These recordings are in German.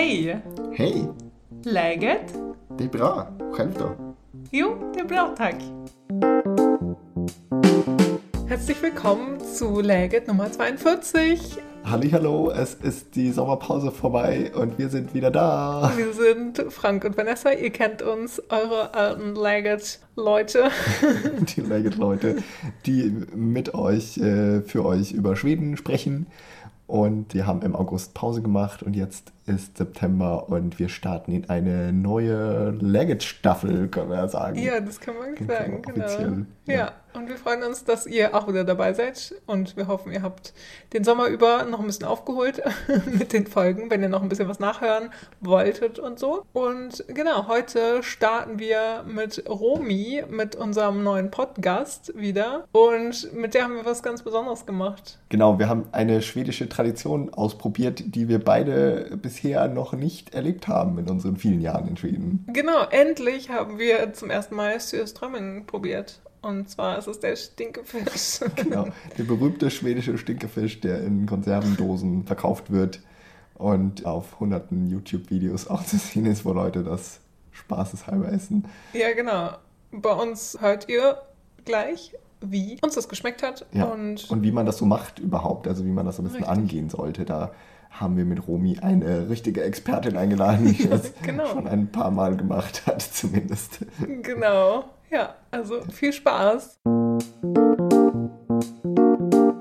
Hej! Hej! Läget? Det är bra. Själv då? Jo, det är bra tack. Herzlich willkommen zu Läget Nummer 42. Hallo, es ist die Sommerpause vorbei und wir sind wieder da. Wir sind Frank und Vanessa. Ihr kennt uns, eure alten Läget-Leute. Die Legit-Leute, die mit euch, äh, für euch über Schweden sprechen. Und wir haben im August Pause gemacht und jetzt ist September und wir starten in eine neue Legit-Staffel, können wir ja sagen. Ja, das kann man sagen, genau. Ja. ja. und wir freuen uns, dass ihr auch wieder dabei seid und wir hoffen, ihr habt den Sommer über noch ein bisschen aufgeholt mit den Folgen, wenn ihr noch ein bisschen was nachhören wolltet und so. Und genau, heute starten wir mit Romi, mit unserem neuen Podcast wieder und mit der haben wir was ganz Besonderes gemacht. Genau, wir haben eine schwedische Tradition ausprobiert, die wir beide bisher noch nicht erlebt haben in unseren vielen Jahren in Schweden. Genau, endlich haben wir zum ersten Mal Surströmming probiert. Und zwar ist es der Stinkefisch. Genau, der berühmte schwedische Stinkefisch, der in Konservendosen verkauft wird und auf hunderten YouTube-Videos auch zu sehen ist, wo Leute das spaßeshalber essen. Ja, genau. Bei uns hört ihr gleich, wie uns das geschmeckt hat. Ja. Und, Und wie man das so macht überhaupt, also wie man das so ein bisschen Richtig. angehen sollte, da haben wir mit Romi eine richtige Expertin eingeladen, die das genau. schon ein paar Mal gemacht hat, zumindest. genau. Ja, also viel Spaß.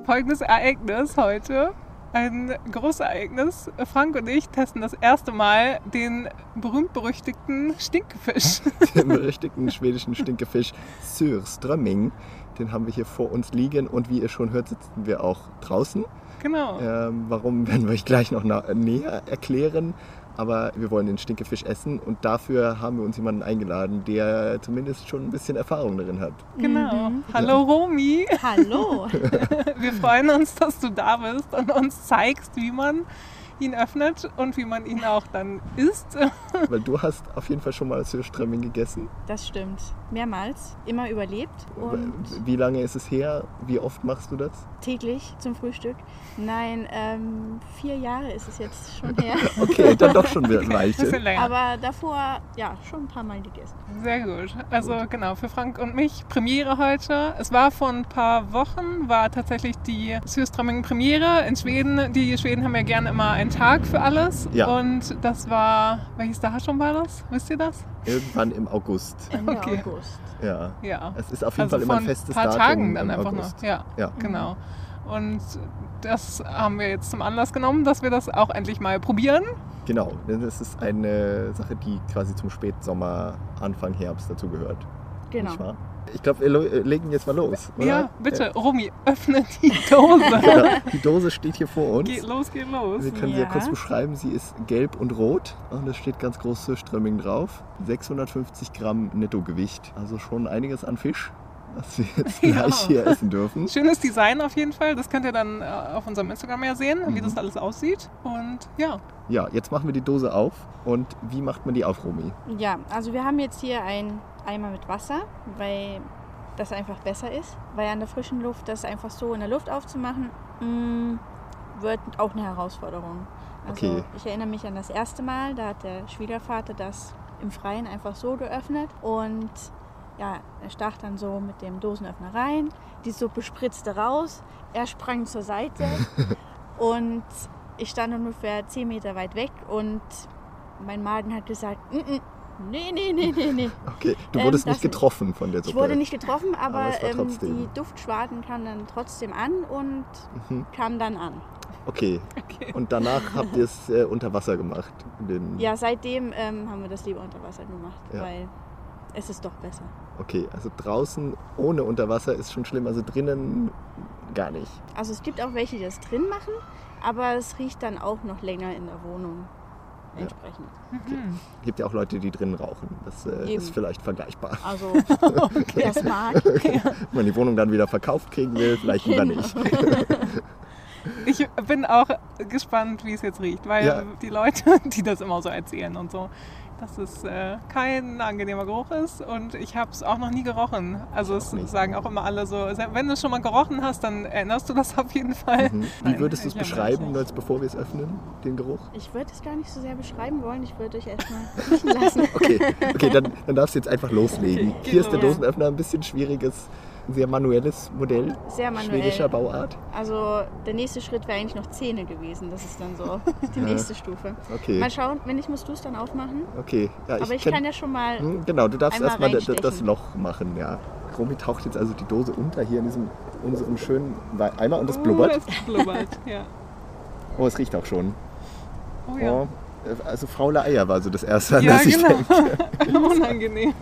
Folgendes Ereignis heute. Ein großes Ereignis. Frank und ich testen das erste Mal den berühmt-berüchtigten Stinkefisch. Den berüchtigten schwedischen Stinkefisch Surströmming, den haben wir hier vor uns liegen und wie ihr schon hört, sitzen wir auch draußen. Genau. Ähm, warum werden wir euch gleich noch näher erklären. Aber wir wollen den Stinkefisch essen und dafür haben wir uns jemanden eingeladen, der zumindest schon ein bisschen Erfahrung darin hat. Genau. Hallo Romi. Hallo. Wir freuen uns, dass du da bist und uns zeigst, wie man ihn öffnet und wie man ihn auch dann isst. Weil du hast auf jeden Fall schon mal Surströmming gegessen. Das stimmt. Mehrmals. Immer überlebt. Und Wie lange ist es her? Wie oft machst du das? Täglich zum Frühstück. Nein, ähm, vier Jahre ist es jetzt schon her. Okay, dann doch schon wieder ein Bisschen Weilchen. länger. Aber davor, ja, schon ein paar Mal gegessen. Sehr gut. Also genau, für Frank und mich Premiere heute. Es war vor ein paar Wochen, war tatsächlich die Surströmming Premiere in Schweden. Die Schweden haben ja gerne immer einen Tag für alles. Ja. Und das war, welches Datum war das? Wisst ihr das? Irgendwann im August. Ende Okay. August. Ja. Ja. Es ist auf jeden Also Fall immer vor ein festes paar Datum Tagen dann im einfach August. noch. Ja, Ja. genau. Und das haben wir jetzt zum Anlass genommen, dass wir das auch endlich mal probieren. Genau, denn das ist eine Sache, die quasi zum Spätsommer, Anfang Herbst dazugehört. Genau. Ich glaube, wir äh, legen jetzt mal los. Oder? Ja, bitte, Romy, öffne die Dose. Ja, genau. Die Dose steht hier vor uns. geht los, geht los. Wir können sie ja Ja. kurz beschreiben. Sie ist gelb und rot und es steht ganz groß Surströmming drauf. 650 Gramm Nettogewicht. Also schon einiges an Fisch, was wir jetzt Ja. gleich hier essen dürfen. Schönes Design auf jeden Fall. Das könnt ihr dann äh, auf unserem Instagram ja sehen, wie Mhm. das alles aussieht. Und ja, Ja, jetzt machen wir die Dose auf. Und wie macht man die auf, Romy? Ja, also wir haben jetzt hier einen Eimer mit Wasser, weil das einfach besser ist. Weil an der frischen Luft, das einfach so in der Luft aufzumachen, mh, wird auch eine Herausforderung. Also Okay. ich erinnere mich an das erste Mal, da hat der Schwiegervater das im Freien einfach so geöffnet und ja, er stach dann so mit dem Dosenöffner rein, die Suppe spritzte raus, er sprang zur Seite und ich stand ungefähr 10 Meter weit weg und mein Magen hat gesagt, "Mm, mm, nee, nee, nee, nee, nee. Okay, du Ähm, wurdest das nicht getroffen von der Suppe. Ich wurde nicht getroffen, aber, Aber ähm, die Duftschwaden kamen dann trotzdem an und Mhm. kamen dann an. Okay. okay. Und danach habt ihr es äh, unter Wasser gemacht. Den, Ja, seitdem ähm, haben wir das lieber unter Wasser gemacht, Ja. weil es ist doch besser. Okay, also draußen ohne Unterwasser ist schon schlimm, also drinnen gar nicht. Also es gibt auch welche, die das drin machen, aber es riecht dann auch noch länger in der Wohnung Ja. entsprechend. Mhm. Gibt ja auch Leute, die drinnen rauchen. Das äh, ist vielleicht vergleichbar. Also wer es mag. Wenn man die Wohnung dann wieder verkauft kriegen will, vielleicht lieber Genau. nicht. Ich bin auch gespannt, wie es jetzt riecht, weil Ja. die Leute, die das immer so erzählen und so, dass es äh, kein angenehmer Geruch ist und ich habe es auch noch nie gerochen. Also es nicht. sagen auch immer alle so, wenn du es schon mal gerochen hast, dann erinnerst du das auf jeden Fall. Mhm. Wie würdest du es beschreiben, jetzt bevor wir es öffnen, den Geruch? Ich würde es gar nicht so sehr beschreiben wollen. Ich würde euch erstmal riechen lassen. Okay, okay dann, dann darfst du jetzt einfach loslegen. Okay, Hier ist der genau. Dosenöffner ein bisschen schwieriges, sehr manuelles Modell, Sehr manuell. schwedischer Bauart. Also der nächste Schritt wäre eigentlich noch Zähne gewesen. Das ist dann so die nächste Stufe. Okay, Mal schauen, wenn nicht, musst du es dann aufmachen. okay. Ja, Aber ich kenn- kann ja schon mal. Hm, Genau, du darfst erstmal das. Loch machen, ja. Romy taucht jetzt also die Dose unter hier in diesem unserem schönen Eimer und es blubbert. Oh, es blubbert, ja. Oh, es riecht auch schon. Oh ja. Oh, also faule Eier war so das erste, an Ja, das ich genau. denke. Unangenehm.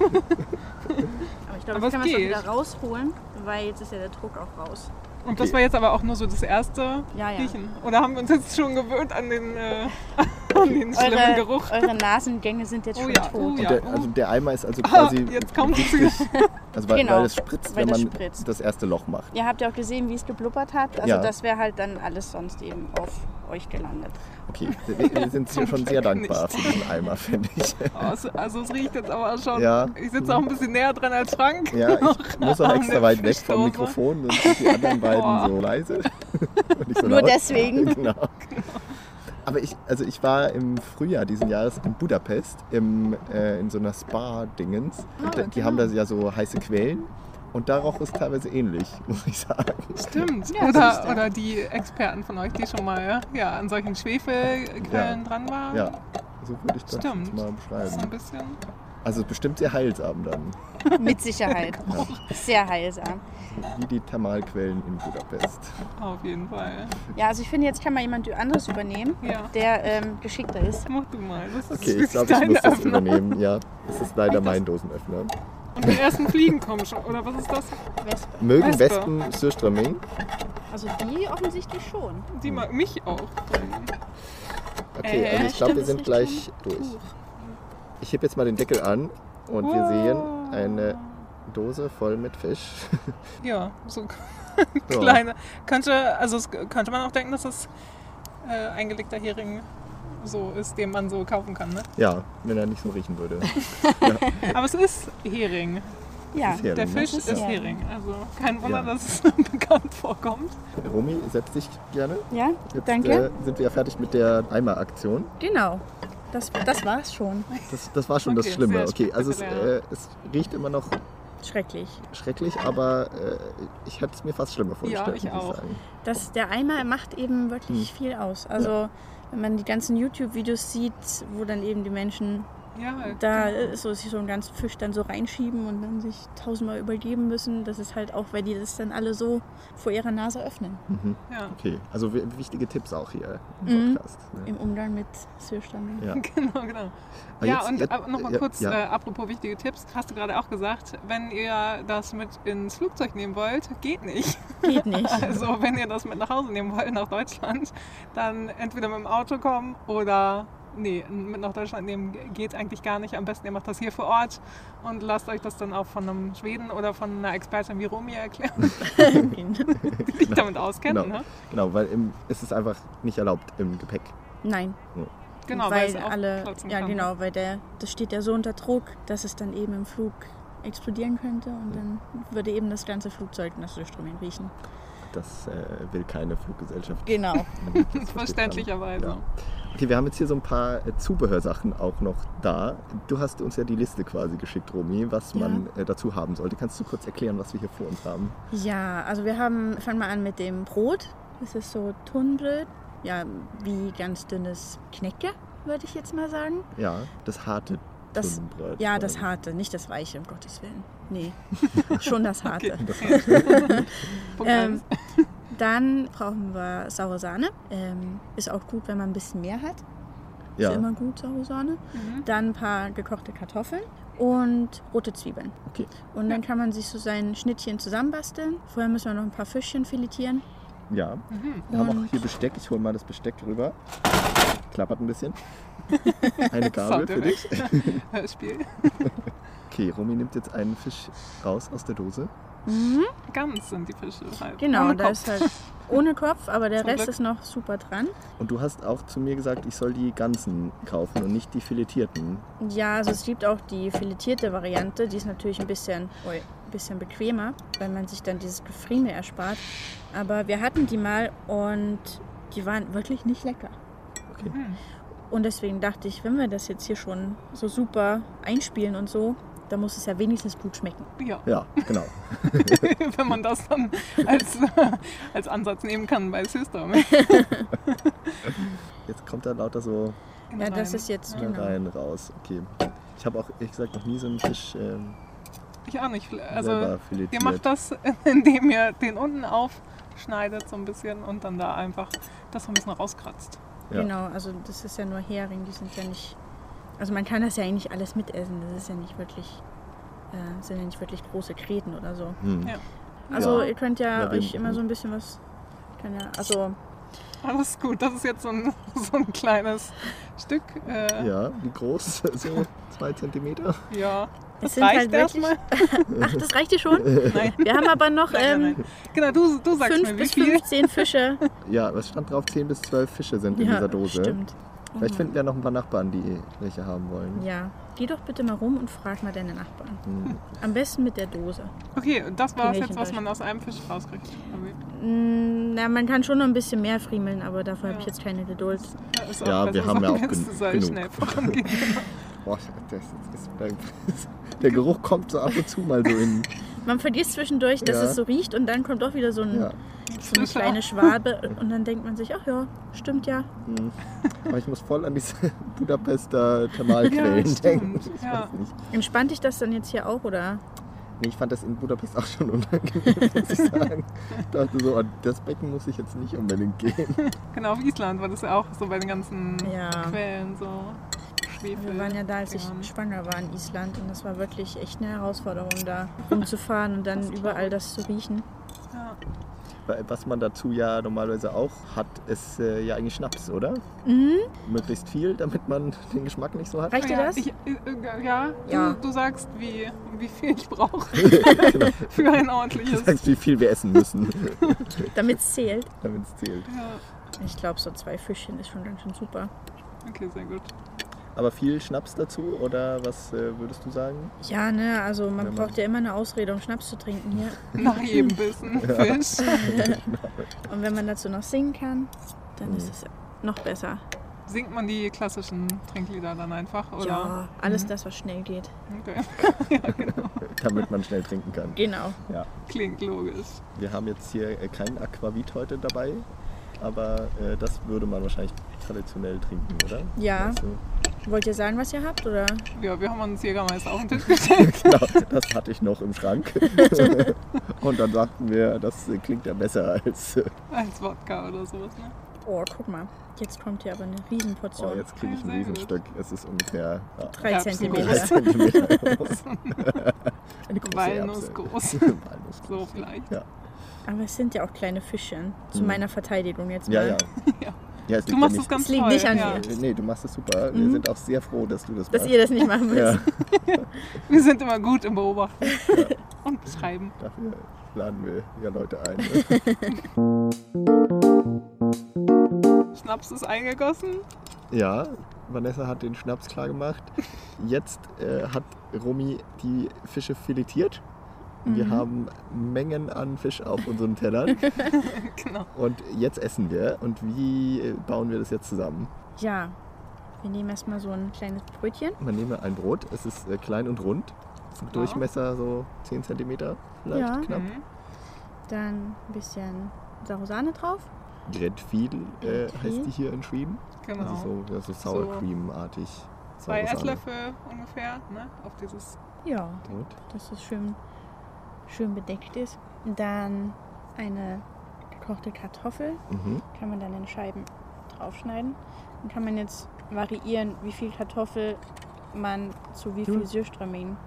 Glaube, Aber jetzt kann es man es wieder rausholen, weil jetzt ist ja der Druck auch raus. Und das war jetzt aber auch nur so das erste Ja, ja. Riechen. Oder haben wir uns jetzt schon gewöhnt an den, äh, an den schlimmen Eure, Geruch? eure Nasengänge sind jetzt Oh schon ja, tot. oh ja. Der, also der Eimer ist also Ah, quasi jetzt kommt es richtig, also weil, Genau, weil es spritzt, weil wenn das man spritzt. das erste Loch macht. Ihr habt ja auch gesehen, wie es geblubbert hat. Also Ja. das wäre halt dann alles sonst eben auf euch gelandet. Okay, wir, wir sind hier schon sehr dankbar nicht. für diesen Eimer, finde ich. Es, also es riecht jetzt aber schon. Ja. Ich sitze auch ein bisschen näher dran als Frank. Ja, ich muss auch extra weit weg vom. Mikrofon, sonst sind die anderen beiden Boah. so leise. So Nur laut. deswegen. Genau. Aber ich, also ich war im Frühjahr diesen Jahres in Budapest im, äh, in so einer Spa-Dingens. Ah, da- die genau. haben da ja so heiße Quellen. Und da roch es teilweise ähnlich, muss ich sagen. Stimmt. Ja, oder, du. oder die Experten von euch, die schon mal ja, an solchen Schwefelquellen dran waren. Ja, so würde ich das Stimmt. jetzt mal Das ist ein beschreiben. bisschen. Also bestimmt sehr heilsam dann, Mit Sicherheit. Sehr heilsam. wie die Thermalquellen in Budapest. Auf jeden Fall. Ja, also ich finde, jetzt kann mal jemand anderes übernehmen, Ja. der ähm, geschickter ist. Mach du mal. Das ist Okay, ich glaube, ich muss das Öffnung. übernehmen. Ja, das ist leider mein Dosenöffner. Und die ersten Fliegen kommen schon. Oder was ist das? Wespe. Mögen Wespe. Wespen Surströmming? Also die offensichtlich schon. Die mag mich auch. Okay, Äh, also ich glaube, wir sind gleich durch. Tuch. Ich heb jetzt mal den Deckel an und wir Wow. sehen eine Dose voll mit Fisch. Ja, so Ja. kleine. Könnte, also es könnte man auch denken, dass es äh, eingelegter Hering so ist, den man so kaufen kann. Ne? Ja, wenn er nicht so riechen würde. Aber es ist Hering. Ja, ist Hering, Der ne? Fisch Das ist, ist Hering. Also kein Wunder, Ja. dass es bekannt vorkommt. Romy, setz dich gerne. ja, Jetzt danke. Äh, sind wir ja fertig mit der Eimeraktion. Genau. Das, das war's schon. Das, das war schon das Okay, Schlimme. sehr Okay, also es, äh, es riecht immer noch Schrecklich. schrecklich, aber äh, ich hätte es mir fast schlimmer vorgestellt, ich auch. ich sagen. Das, der Eimer macht eben wirklich Hm. viel aus. Also wenn man die ganzen YouTube-Videos sieht, wo dann eben die Menschen Ja, da genau. äh, so sich so einen ganzen Fisch dann so reinschieben und dann sich tausendmal übergeben müssen. Das ist halt auch, weil die das dann alle so vor ihrer Nase öffnen. Mhm. ja. Okay, also wi- wichtige Tipps auch hier im Mhm. Podcast. Ne? Im Umgang mit Süßstamm. Ja. Genau, genau. Aber ja, jetzt- und jetzt- nochmal ja, kurz, ja. Äh, apropos wichtige Tipps, hast du gerade auch gesagt, wenn ihr das mit ins Flugzeug nehmen wollt, geht nicht. Geht nicht. Also wenn ihr das mit nach Hause nehmen wollt, nach Deutschland, dann entweder mit dem Auto kommen oder nee, mit nach Deutschland nehmen geht eigentlich gar nicht. Am besten ihr macht das hier vor Ort und lasst euch das dann auch von einem Schweden oder von einer Expertin wie Romy erklären, die sich damit auskennt. Genau. Ne? Genau, weil im, es ist einfach nicht erlaubt im Gepäck. Nein, Genau, weil es auch alle, ja kann. ne? genau, weil der, das steht ja so unter Druck, dass es dann eben im Flug explodieren könnte und dann würde eben das ganze Flugzeug nach Süßströming riechen. Das äh, will keine Fluggesellschaft. Genau. Verständlicherweise. Ja. Okay, wir haben jetzt hier so ein paar äh, Zubehörsachen auch noch da. Du hast uns ja die Liste quasi geschickt, Romy, was Ja. man äh, dazu haben sollte. Kannst du kurz erklären, was wir hier vor uns haben? Ja, also wir haben, fangen wir an mit dem Brot. Das ist so Tunnbrot. Ja, wie ganz dünnes Knäcke, würde ich jetzt mal sagen. Ja, das harte Das, ja, das harte, nicht das weiche, um Gottes Willen. Nee, schon das harte. Das Punkt Ähm, dann brauchen wir saure Sahne. Ähm, ist auch gut, wenn man ein bisschen mehr hat. ja, Ist immer gut, saure Sahne. Mhm. Dann ein paar gekochte Kartoffeln und rote Zwiebeln. okay. Und dann kann man sich so sein Schnittchen zusammenbasteln. Vorher müssen wir noch ein paar Fischchen filetieren. Ja, Mhm. wir haben auch hier Besteck. Ich hole mal das Besteck rüber. Klappert ein bisschen. Eine Gabel für dich. Hörspiel. Okay, Romy nimmt jetzt einen Fisch raus aus der Dose. Ganz sind die Fische halt. Genau, da ist halt ohne Kopf, aber der Zum Rest Glück. ist noch super dran. Und du hast auch zu mir gesagt, ich soll die ganzen kaufen und nicht die filetierten. Ja, also es gibt auch die filetierte Variante, die ist natürlich ein bisschen, ui, ein bisschen bequemer, weil man sich dann dieses Gefriemel erspart. Aber wir hatten die mal und die waren wirklich nicht lecker. Okay. Und deswegen dachte ich, wenn wir das jetzt hier schon so super einspielen und so, dann muss es ja wenigstens gut schmecken. Ja, Ja, genau. wenn man das dann als, als Ansatz nehmen kann bei System. Jetzt kommt da lauter so Ja, das ist jetzt genau. rein raus. Okay. Ich habe auch, ehrlich gesagt, noch nie so einen Fisch ähm, Ich auch nicht. Also, ihr macht das, indem ihr den unten aufschneidet so ein bisschen und dann da einfach das so ein bisschen rauskratzt. Ja. Genau, also das ist ja nur Hering, die sind ja nicht. Also man kann das ja eigentlich alles mitessen. Das ist ja nicht wirklich, äh, sind ja nicht wirklich große Kreten oder so. Hm. Ja. Also Ja. ihr könnt ja, euch immer so ein bisschen was. Kann ja, also Alles gut, das ist jetzt so ein, so ein kleines Stück. Äh, Ja, wie groß? So zwei Zentimeter? ja. Das sind reicht halt wirklich- erstmal. ach, das reicht dir schon. Nein. Wir haben aber noch Nein, nein, ähm, nein. Genau, du, du sagst 5 mir, wie bis viel. 15 Fische. Ja, was stand drauf? 10 bis 12 Fische sind in ja, dieser Dose. stimmt. Vielleicht finden wir noch ein paar Nachbarn, die welche haben wollen. Ja, geh doch bitte mal rum und frag mal deine Nachbarn. Hm. Am besten mit der Dose. Okay, das war es jetzt, was man aus einem Fisch rauskriegt. Mm, Na, man kann schon noch ein bisschen mehr friemeln, aber dafür habe Ja. ich jetzt keine Geduld. Ja, Ja, wir haben ja auch gen- genug. schnell. Boah, das ist, der Geruch kommt so ab und zu mal so in. Man vergisst zwischendurch, dass Ja. es so riecht und dann kommt doch wieder so, ein, Ja. so eine kleine Schwabe und dann denkt man sich, ach ja, stimmt ja. Hm. Aber ich muss voll an diese Budapester Thermalquellen Ja, denken. stimmt. Ich Ja. weiß nicht. Entspannt dich das dann jetzt hier auch oder? Nee, ich fand das in Budapest auch schon unangenehm, muss ich sagen. Ich dachte so, das Becken muss ich jetzt nicht unbedingt gehen. Genau, auf Island war das ja auch so bei den ganzen Ja. Quellen so Schwefel. Wir waren ja da, als ich Dingern. schwanger war in Island und das war wirklich echt eine Herausforderung, da rumzufahren und dann überall das zu riechen. Ja. Weil Was man dazu ja normalerweise auch hat, ist äh, ja eigentlich Schnaps, oder? Mhm. Möglichst viel, damit man den Geschmack nicht so hat. Reicht dir ja, das? Ich, äh, ja, Ja. Du, du sagst, wie, wie viel ich brauche Genau. für ein Du ordentliches. sagst, wie viel wir essen müssen, Damit es zählt. damit es zählt. Ja, Ich glaube, so zwei Fischchen ist schon ganz schön super. okay, sehr gut. Aber viel Schnaps dazu, oder was äh, würdest du sagen? Ja, ne, also man man- braucht ja immer eine Ausrede, um Schnaps zu trinken hier. Nach jedem Bissen Fisch. Und wenn man dazu noch singen kann, dann Mhm. ist es noch besser. Singt man die klassischen Trinklieder dann einfach? Oder? Ja, alles Mhm. das, was schnell geht. Okay. ja, genau. Damit man schnell trinken kann. Genau. Ja. Klingt logisch. Wir haben jetzt hier äh, kein Aquavit heute dabei, aber äh, das würde man wahrscheinlich traditionell trinken, oder? Ja. Also, Wollt ihr sagen, was ihr habt? Oder? Ja, wir haben uns Jägermeister auf den Tisch gestellt. genau, das hatte ich noch im Schrank. Und dann sagten wir, das klingt ja besser als. Als Wodka oder sowas. Ne? Oh, guck mal. Jetzt kommt hier aber eine Riesenportion. oh, jetzt kriege ich ein. Riesenstück. Es ist ungefähr ja, Zentimeter. drei Zentimeter groß. Eine große Walnuss Erbse. groß. Walnuss So vielleicht. Ja, Aber es sind ja auch kleine Fischchen. Zu Mhm. meiner Verteidigung jetzt mal. ja. Ja. ja es Du liegt machst ja es ganz Es liegt toll. nicht an ja. mir. Äh, Nee, du machst es super. Wir Mhm. sind auch sehr froh, dass du das Dass machst. ihr das nicht machen müsst. ja, Wir sind immer gut im Beobachten und beschreiben. dafür laden wir ja Leute ein. Ne? Schnaps ist eingegossen. Ja, Vanessa hat den Schnaps klar gemacht. Jetzt äh, hat Romy die Fische filetiert. Wir Mhm. haben Mengen an Fisch auf unseren Tellern. genau. Und jetzt essen wir. Und wie bauen wir das jetzt zusammen? Ja. Wir nehmen erstmal so ein kleines Brötchen. Man nehme ein Brot. Es ist äh, klein und rund. Durchmesser so 10 cm vielleicht Ja. knapp. Mhm. Dann ein bisschen saure Sahne drauf. Grätfil äh, heißt die hier in Schweden. Genau. Also so, ja, so Sour Cream-artig. Zwei. Esslöffel ungefähr ne? auf dieses. Ja. Gut. dass es schön, schön bedeckt ist. Dann eine gekochte Kartoffel Mhm. kann man dann in Scheiben draufschneiden. Dann kann man jetzt variieren, wie viel Kartoffel man zu wie viel Mhm.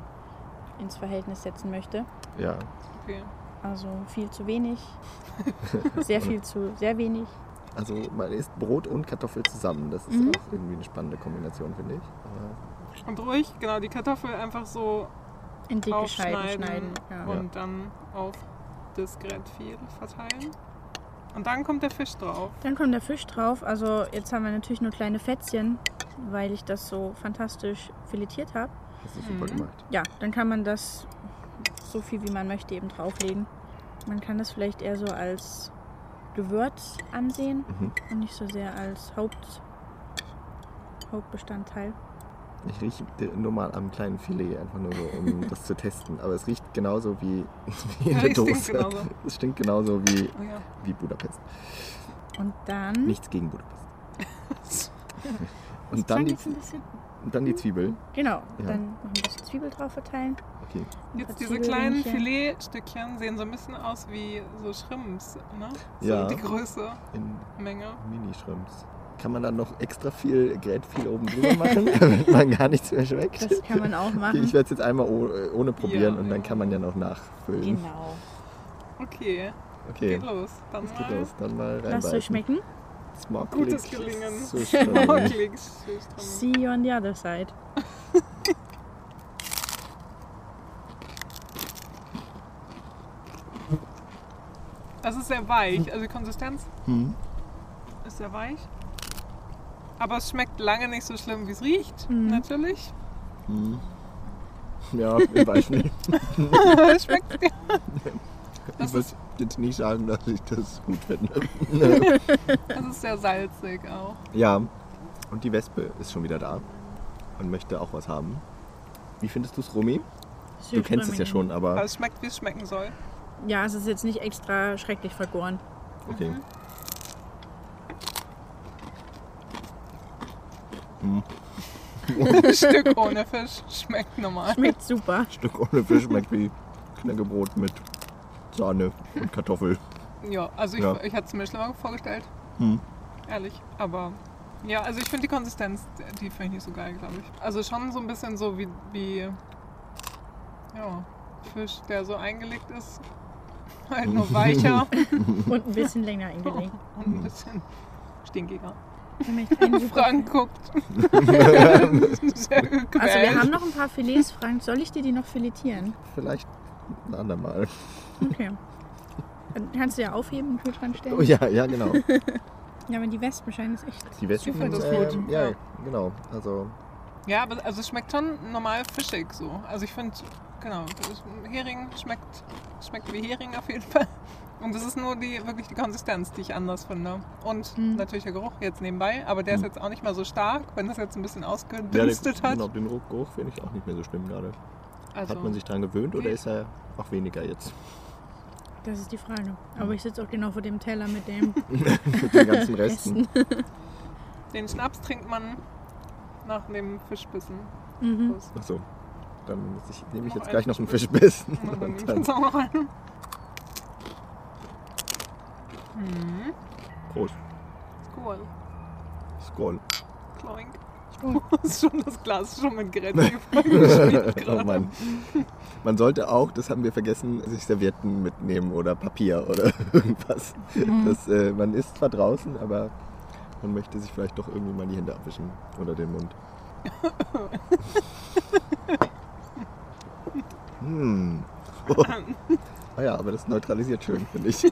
Ins Verhältnis setzen möchte. Ja, Okay. Also viel zu wenig, sehr viel zu sehr wenig. also man isst Brot und Kartoffel zusammen. Das ist Mhm. auch irgendwie eine spannende Kombination, finde ich. Aber Und ruhig, genau, die Kartoffel einfach so In dicke Scheiben aufschneiden schneiden. Ja. und dann auf das Grätviel verteilen. Und dann kommt der Fisch drauf. Dann kommt der Fisch drauf. Also jetzt haben wir natürlich nur kleine Fätzchen, weil ich das so fantastisch filetiert habe. Das ist super Mhm. gemacht. Ja, dann kann man das so viel wie man möchte eben drauflegen. Man kann das vielleicht eher so als Gewürz ansehen Mhm. und nicht so sehr als Haupt, Hauptbestandteil. Ich rieche nur mal am kleinen Filet, einfach nur so, um das zu testen. Aber es riecht genauso wie, wie in Ja, der es stinkt Dose. genauso. Es stinkt genauso wie, Oh ja. wie Budapest. Und dann. Nichts gegen Budapest. Und dann die, und dann die Zwiebel. Genau, Ja. dann noch ein bisschen Zwiebel drauf verteilen. Okay. Jetzt diese kleinen. Filetstückchen sehen so ein bisschen aus wie so Shrimps, ne? So Ja. die Größe, In Menge. Mini-Shrimps. Kann man dann noch extra viel Grätviel oben drüber machen, damit man gar nichts mehr schmeckt? Das kann man auch Okay, machen. ich werde es jetzt einmal oh- ohne probieren Ja, und dann kann man ja noch nachfüllen. Genau. Okay, Okay, geht los. Dann es geht mal los. Dann mal rein. Lasst euch schmecken. gutes Gelingen. Drin. See you on the other side. Es ist sehr weich, also die Konsistenz Hm. ist sehr weich. Aber es schmeckt lange nicht so schlimm, wie es riecht, Mhm. natürlich. Hm. Ja, ich weiß nicht. es schmeckt Ich Das würde ist- jetzt nicht sagen, dass ich das gut finde. es ist sehr salzig auch. ja, und die Wespe ist schon wieder da und möchte auch was haben. Wie findest du es, Romy? Du kennst es ja schon, Aber aber es schmeckt, wie es schmecken soll. Ja, es ist jetzt nicht extra schrecklich vergoren. okay. Hm. Ein Stück ohne Fisch schmeckt normal. Schmeckt super. Stück ohne Fisch schmeckt wie Knäckebrot mit Sahne und Kartoffel. Ja, also ich, Ja. ich hätte es mir schlimmer vorgestellt, Hm. ehrlich. Aber ja, also ich finde die Konsistenz, die finde ich nicht so geil, glaube ich. Also schon so ein bisschen so wie, wie ja, Fisch, der so eingelegt ist. Halt nur weicher Und ein bisschen länger eingelegt. und ein bisschen stinkiger. Ich möchte einen super- Frank guckt. Also wir haben noch ein paar Filets, Frank. Soll ich dir die noch filetieren? Vielleicht ein andermal. Okay. Dann kannst du ja aufheben und Kühlschrank stellen. Oh ja, ja, genau. Ja, aber die Wespen scheinen es echt. Die Wespen äh, gut. Ja, Ja. genau. Also Ja, aber also es schmeckt schon normal fischig so. Also ich finde, genau, das Hering schmeckt, schmeckt wie Hering auf jeden Fall. Und es ist nur die wirklich die Konsistenz, die ich anders finde. Und Mhm. natürlich der Geruch jetzt nebenbei, aber der ist Mhm. jetzt auch nicht mal so stark, wenn das jetzt ein bisschen ja, ausgedünstet der, hat. Genau, den Geruch finde ich auch nicht mehr so schlimm gerade. Also, Hat man sich dran gewöhnt oder Nee. ist er auch weniger jetzt? Das ist die Frage. Aber ich sitze auch genau vor dem Teller mit dem Mit den ganzen Resten. Den Schnaps trinkt man nach dem Fischbissen. Mhm. Achso. Dann muss ich, nehme ich Noch jetzt gleich noch einen Fischbiss. Fischbissen. Und dann Und nehme ich dann, jetzt auch noch einen. Mhm. Prost. Cool. Skål. Kloink. Cool. Das ist schon das Glas ist schon mit vollgeschmiert oh gerade. Mann. Man sollte auch, das haben wir vergessen, sich Servietten mitnehmen oder Papier oder irgendwas. Mhm. Das, äh, man isst zwar draußen, aber man möchte sich vielleicht doch irgendwie mal die Hände abwischen oder den Mund. hm. Ah ja, aber das neutralisiert schön, finde ich.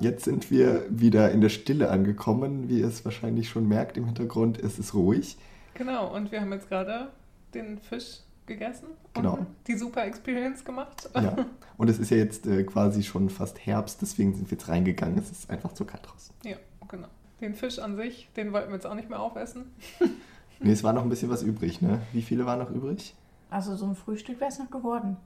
Jetzt sind wir wieder in der Stille angekommen. Wie ihr es wahrscheinlich schon merkt im Hintergrund, es ist ruhig. Genau, und wir haben jetzt gerade den Fisch gegessen Genau. und die super Experience gemacht. Ja. Und es ist ja jetzt äh, quasi schon fast Herbst, deswegen sind wir jetzt reingegangen. Es ist einfach zu kalt draußen. Ja, genau. Den Fisch an sich, den wollten wir jetzt auch nicht mehr aufessen. Nee, es war noch ein bisschen was übrig, ne? Wie viele waren noch übrig? Also so ein Frühstück wäre es noch geworden.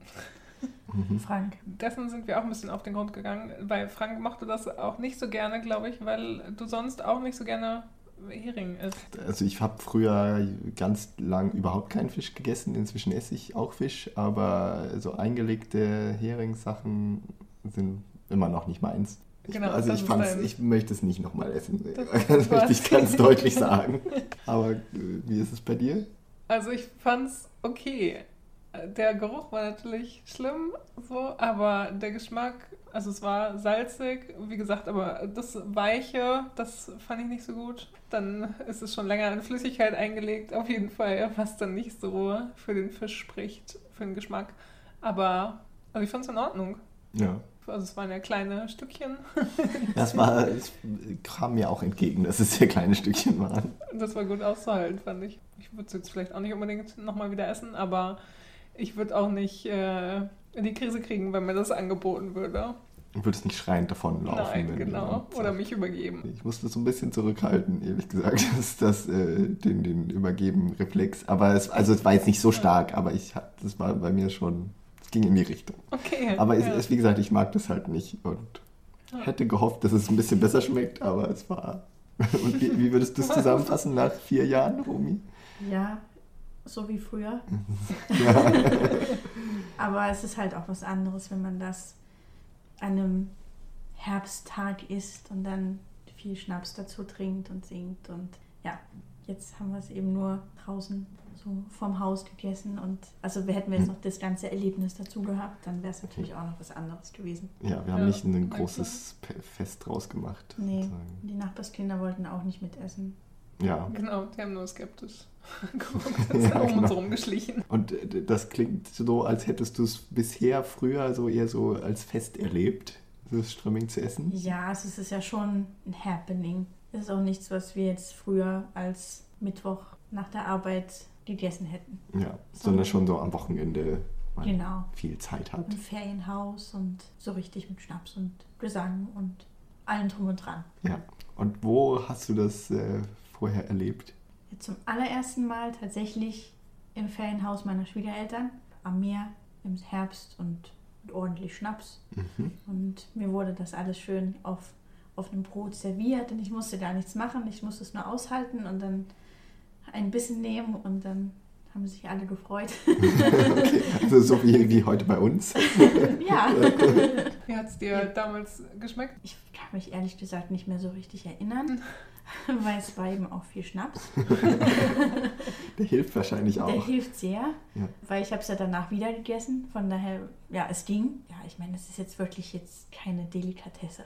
Frank. Dessen sind wir auch ein bisschen auf den Grund gegangen, weil Frank mochte das auch nicht so gerne, glaube ich, weil du sonst auch nicht so gerne Hering isst. Also ich habe früher ganz lang überhaupt keinen Fisch gegessen. Inzwischen esse ich auch Fisch, aber so eingelegte Heringssachen sind immer noch nicht meins. Ich, Genau, also ich, ist ich möchte es nicht nochmal essen. Das Das, ist möchte ich ganz deutlich sagen. Aber äh, wie ist es bei dir? Also ich fand's okay. Der Geruch war natürlich schlimm, so, aber der Geschmack Also es war salzig, wie gesagt, aber das Weiche, das fand ich nicht so gut. Dann ist es schon länger in Flüssigkeit eingelegt, auf jeden Fall, was dann nicht so für den Fisch spricht, für den Geschmack. Aber also ich fand es in Ordnung. Ja. Also es waren ja kleine Stückchen. Das war, es kam mir auch entgegen, dass es sehr kleine Stückchen waren. Das war gut auszuhalten, fand ich. Ich würde es jetzt vielleicht auch nicht unbedingt nochmal wieder essen, aber ich würde auch nicht äh, in die Krise kriegen, wenn mir das angeboten würde. Du würdest nicht schreiend davonlaufen. Nein, wenn genau. Oder mich übergeben. Ich musste so ein bisschen zurückhalten, ehrlich gesagt, das, das, äh, den, den Übergeben-Reflex. Aber es, also es war jetzt nicht so stark, aber ich das war bei mir schon, es ging in die Richtung. Okay. Aber es, ja. es, wie gesagt, ich mag das halt nicht und Ja. hätte gehofft, dass es ein bisschen besser schmeckt, aber es war. Und wie, wie würdest du es zusammenfassen nach vier Jahren, Romy? Ja, so wie früher. Aber es ist halt auch was anderes, wenn man das an einem Herbsttag isst und dann viel Schnaps dazu trinkt und singt. Und ja, jetzt haben wir es eben nur draußen so vorm Haus gegessen. Und also wir hätten wir jetzt Hm. noch das ganze Erlebnis dazu gehabt, dann wäre es natürlich auch noch was anderes gewesen. ja, wir haben Ja, nicht ein großes Pe- Fest draus gemacht. Nee, die Nachbarskinder wollten auch nicht mitessen. Ja. Genau, die haben nur skeptisch geguckt, sind Ja, um uns genau. rumgeschlichen. Und äh, das klingt so, als hättest du es bisher früher so eher so als Fest erlebt, das Strömming zu essen. Ja, also es ist ja schon ein Happening. Es ist auch nichts, was wir jetzt früher als Mittwoch nach der Arbeit gegessen hätten. Ja, sondern schon so am Wochenende man Genau. viel Zeit hat. Im Ferienhaus und so richtig mit Schnaps und Gesang und allem drum und dran. Ja. Und wo hast du das äh, vorher erlebt? Zum allerersten Mal tatsächlich im Ferienhaus meiner Schwiegereltern am Meer im Herbst und mit ordentlich Schnaps. Mhm. Und mir wurde das alles schön auf, auf einem Brot serviert und ich musste gar nichts machen. Ich musste es nur aushalten und dann ein bisschen nehmen und dann haben sich alle gefreut. okay. Also so wie, wie heute bei uns. ja. Wie hat es dir damals geschmeckt? Ich kann mich ehrlich gesagt nicht mehr so richtig erinnern, weil es war eben auch viel Schnaps. Der hilft wahrscheinlich Der auch. hilft sehr, Ja. weil ich habe es ja danach wieder gegessen. Von daher, ja, es ging. Ja, ich meine, es ist jetzt wirklich jetzt keine Delikatesse.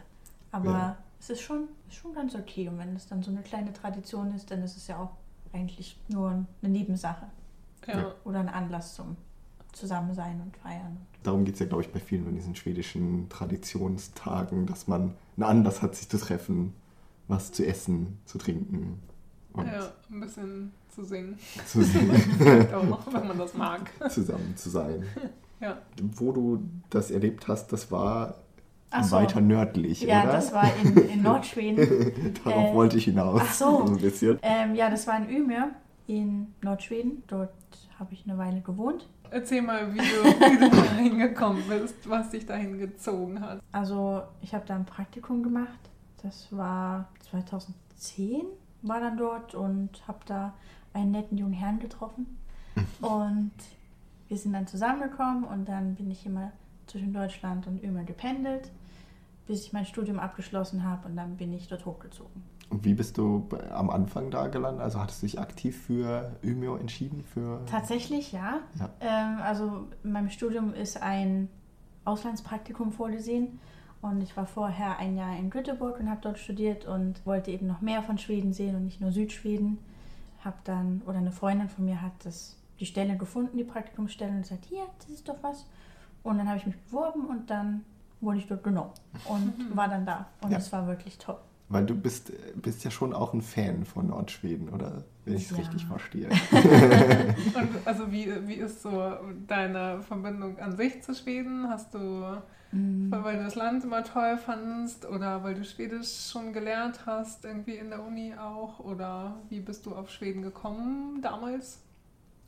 Aber Ja. es ist schon, ist schon ganz okay. Und wenn es dann so eine kleine Tradition ist, dann ist es ja auch eigentlich nur eine Nebensache. Ja. oder ein Anlass zum Zusammensein und Feiern. Darum geht es ja, glaube ich, bei vielen von diesen schwedischen Traditionstagen, dass man einen Anlass hat, sich zu treffen, was zu essen, zu trinken und ja, ein bisschen zu singen. zu sehen, Auch, wenn man das mag. zusammen zu sein. Ja. Wo du das erlebt hast, das war Ach so. weiter nördlich, Ja, oder? das war in, in Nordschweden. Darauf Äh, wollte ich hinaus. ach so. ein bisschen. ähm, ja, das war in Umeå in Nordschweden. Dort habe ich eine Weile gewohnt. Erzähl mal, wie du, wie du da hingekommen bist, was dich dahin gezogen hat. Also ich habe da ein Praktikum gemacht. Das war 2010, war dann dort und habe da einen netten jungen Herrn getroffen. Und wir sind dann zusammengekommen und dann bin ich immer zwischen Deutschland und Ömer gependelt, bis ich mein Studium abgeschlossen habe und dann bin ich dort hochgezogen. Und wie bist du am Anfang da gelandet? Also hattest du dich aktiv für Umeå entschieden? Für Tatsächlich, ja. Ja. Ähm, also in meinem Studium ist ein Auslandspraktikum vorgesehen und ich war vorher ein Jahr in Göteborg und habe dort studiert und wollte eben noch mehr von Schweden sehen und nicht nur Südschweden. Habe dann, oder eine Freundin von mir hat das, die Stelle gefunden, die Praktikumsstelle und gesagt, hier, das ist doch was. Und dann habe ich mich beworben und dann wurde ich dort genommen und war dann da. Und Ja. es war wirklich toll. Weil du bist, bist ja schon auch ein Fan von Nordschweden, oder? Wenn ich es Ja. richtig verstehe. Und also wie, wie ist so deine Verbindung an sich zu Schweden? Hast du, Mhm. weil du das Land immer toll fandest oder weil du Schwedisch schon gelernt hast, irgendwie in der Uni auch? Oder wie bist du auf Schweden gekommen damals?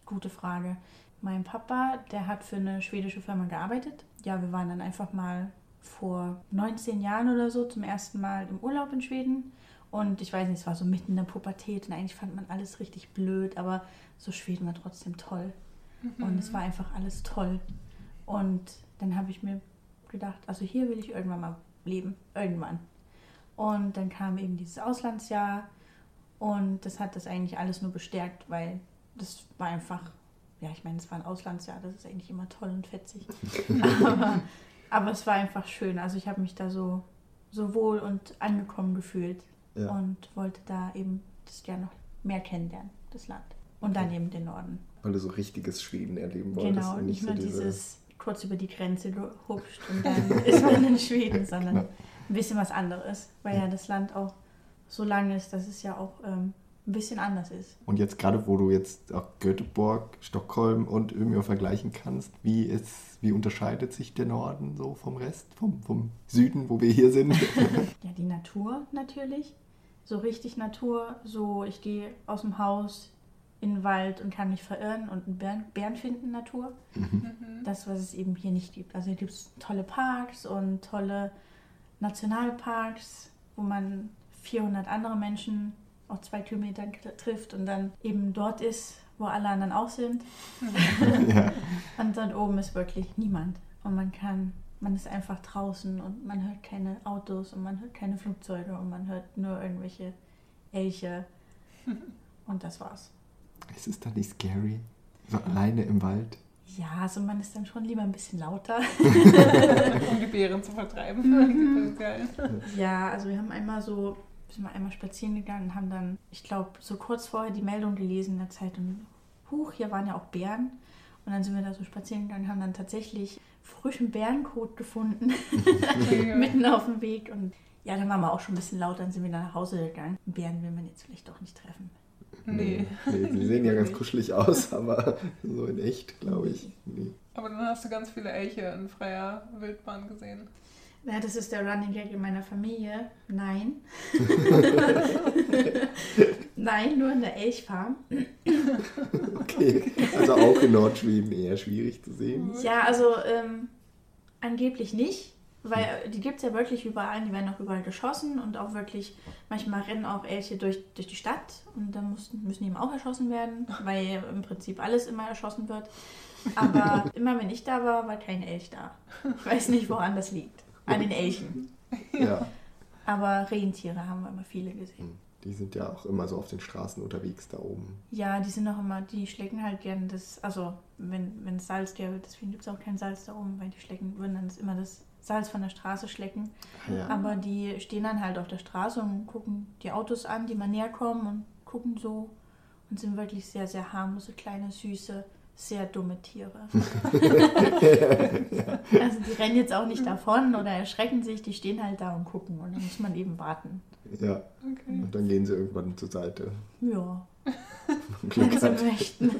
Gute Frage. Mein Papa, der hat für eine schwedische Firma gearbeitet. Ja, wir waren dann einfach mal vor 19 Jahren oder so zum ersten Mal im Urlaub in Schweden. Und ich weiß nicht, es war so mitten in der Pubertät und eigentlich fand man alles richtig blöd, aber so Schweden war trotzdem toll. Und es war einfach alles toll. Und dann habe ich mir gedacht, also hier will ich irgendwann mal leben. Irgendwann. Und dann kam eben dieses Auslandsjahr und das hat das eigentlich alles nur bestärkt, weil das war einfach, ja, ich meine, es war ein Auslandsjahr, das ist eigentlich immer toll und fetzig. aber, Aber es war einfach schön. Also ich habe mich da so, so wohl und angekommen gefühlt Ja. und wollte da eben das ja noch mehr kennenlernen, das Land. Und dann eben den Norden. Weil du so richtiges Schweden erleben wolltest Genau, und nicht nicht nur so diese. dieses kurz über die Grenze gehupscht und dann ist man in Schweden, sondern Genau. ein bisschen was anderes, weil ja das Land auch so lang ist, dass es ja auch ähm, ein bisschen anders ist. Und jetzt gerade, wo du jetzt auch Göteborg, Stockholm und Umeå vergleichen kannst, wie, ist, wie unterscheidet sich der Norden so vom Rest, vom, vom Süden, wo wir hier sind? Ja, die Natur natürlich. So richtig Natur, so ich gehe aus dem Haus in den Wald und kann mich verirren und einen Bären, Bären finden, Natur. Das, was es eben hier nicht gibt. Also hier gibt es tolle Parks und tolle Nationalparks, wo man 400 andere Menschen auf zwei Kilometern trifft und dann eben dort ist, wo alle anderen auch sind. ja. Und dort oben ist wirklich niemand. Und man kann, man ist einfach draußen und man hört keine Autos und man hört keine Flugzeuge und man hört nur irgendwelche Elche. Und das war's. Ist es da nicht scary? So alleine im Wald? Ja, also man ist dann schon lieber ein bisschen lauter. um die Bären zu vertreiben. Mhm. Geil. Ja, also wir haben einmal so, sind wir einmal spazieren gegangen und haben dann, ich glaube, so kurz vorher die Meldung gelesen in der Zeitung, huch, hier waren ja auch Bären. Und dann sind wir da so spazieren gegangen, haben dann tatsächlich frischen Bärenkot gefunden, mitten auf dem Weg. Und ja, dann waren wir auch schon ein bisschen laut, dann sind wir dann nach Hause gegangen. Bären will man jetzt vielleicht doch nicht treffen. Nee. nee. Die sehen ja ganz kuschelig aus, aber so in echt, glaube ich. Nee. Aber dann hast du ganz viele Elche in freier Wildbahn gesehen. Ja, das ist der Running Gag in meiner Familie. Nein. Nein, nur in der Elchfarm. Okay, also auch in Nordschweden eher schwierig zu sehen. Ja, also ähm, angeblich nicht, weil die gibt es ja wirklich überall, die werden auch überall geschossen und auch wirklich, manchmal rennen auch Elche durch, durch die Stadt und dann mussten, müssen die eben auch erschossen werden, weil im Prinzip alles immer erschossen wird. Aber immer wenn ich da war, war kein Elch da. Ich weiß nicht, woran das liegt. An den Elchen. Ja. Aber Rentiere haben wir immer viele gesehen. Die sind ja auch immer so auf den Straßen unterwegs da oben. Ja, die sind auch immer, die schlecken halt gern das, also wenn, wenn es Salz gäbe, deswegen gibt es auch kein Salz da oben, weil die schlecken, würden dann immer das Salz von der Straße schlecken. Ja. Aber die stehen dann halt auf der Straße und gucken die Autos an, die mal näher kommen und gucken so und sind wirklich sehr, sehr harmlose, kleine, süße, sehr dumme Tiere. also die rennen jetzt auch nicht davon oder erschrecken sich, die stehen halt da und gucken und dann muss man eben warten. ja. Okay. Und dann gehen sie irgendwann zur Seite. Ja, Glück wenn sie möchten.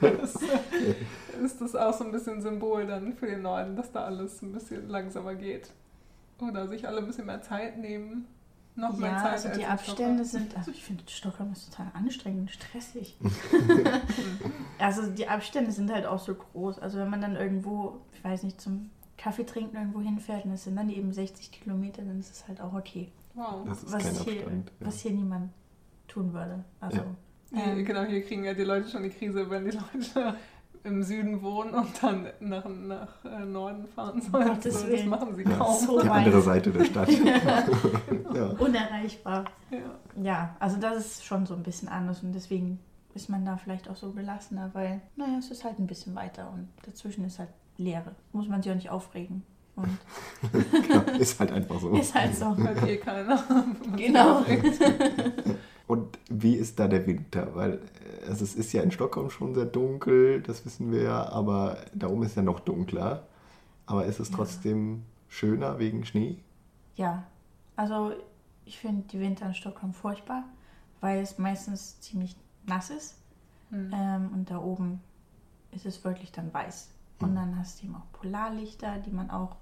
Das, ist das auch so ein bisschen Symbol dann für den Norden, dass da alles ein bisschen langsamer geht? Oder sich alle ein bisschen mehr Zeit nehmen? Noch mehr Ja, Zeit also als die Abstände sind, also ich finde Stockholm ist total anstrengend und stressig. also die Abstände sind halt auch so groß. Also wenn man dann irgendwo, ich weiß nicht, zum Kaffee trinken irgendwo hinfährt und es sind dann eben 60 Kilometer, dann ist es halt auch okay. Wow. Das ist Was kein hier, Abstand. Ja. was hier niemand tun würde. Also, Hier, ähm, genau, hier kriegen ja die Leute schon die Krise, wenn die Leute im Süden wohnen und dann nach, nach äh, Norden fahren sollen. Gottes So, das machen sie Ja. kaum. So Die weit. andere Seite der Stadt. ja. unerreichbar. Ja. Ja, also das ist schon so ein bisschen anders und deswegen ist man da vielleicht auch so gelassener, weil, naja, es ist halt ein bisschen weiter und dazwischen ist halt Leere. Muss man sich auch nicht aufregen. Und Genau. Ist halt einfach so. ist halt so. Hört eh keiner. Genau. Und wie ist da der Winter? Weil äh, also es ist ja in Stockholm schon sehr dunkel, das wissen wir ja, aber da oben ist ja noch dunkler. Aber ist es Ja. trotzdem schöner wegen Schnee? Ja, also ich finde die Winter in Stockholm furchtbar, weil es meistens ziemlich nass ist. Hm. Ähm, und da oben ist es wirklich dann weiß. Und dann hast du eben auch Polarlichter, die man auch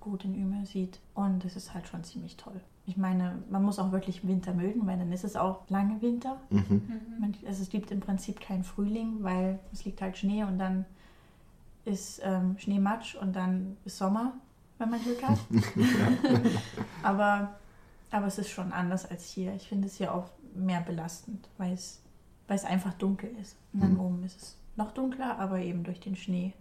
gut in Umeå sieht. Und es ist halt schon ziemlich toll. Ich meine, man muss auch wirklich Winter mögen, weil dann ist es auch lange Winter. Mhm. Man, also es gibt im Prinzip keinen Frühling, weil es liegt halt Schnee und dann ist ähm, Schneematsch und dann ist Sommer, wenn man Glück hat. aber, aber es ist schon anders als hier. Ich finde es hier auch mehr belastend, weil es, weil es einfach dunkel ist. Und dann Mhm. oben ist es noch dunkler, aber eben durch den Schnee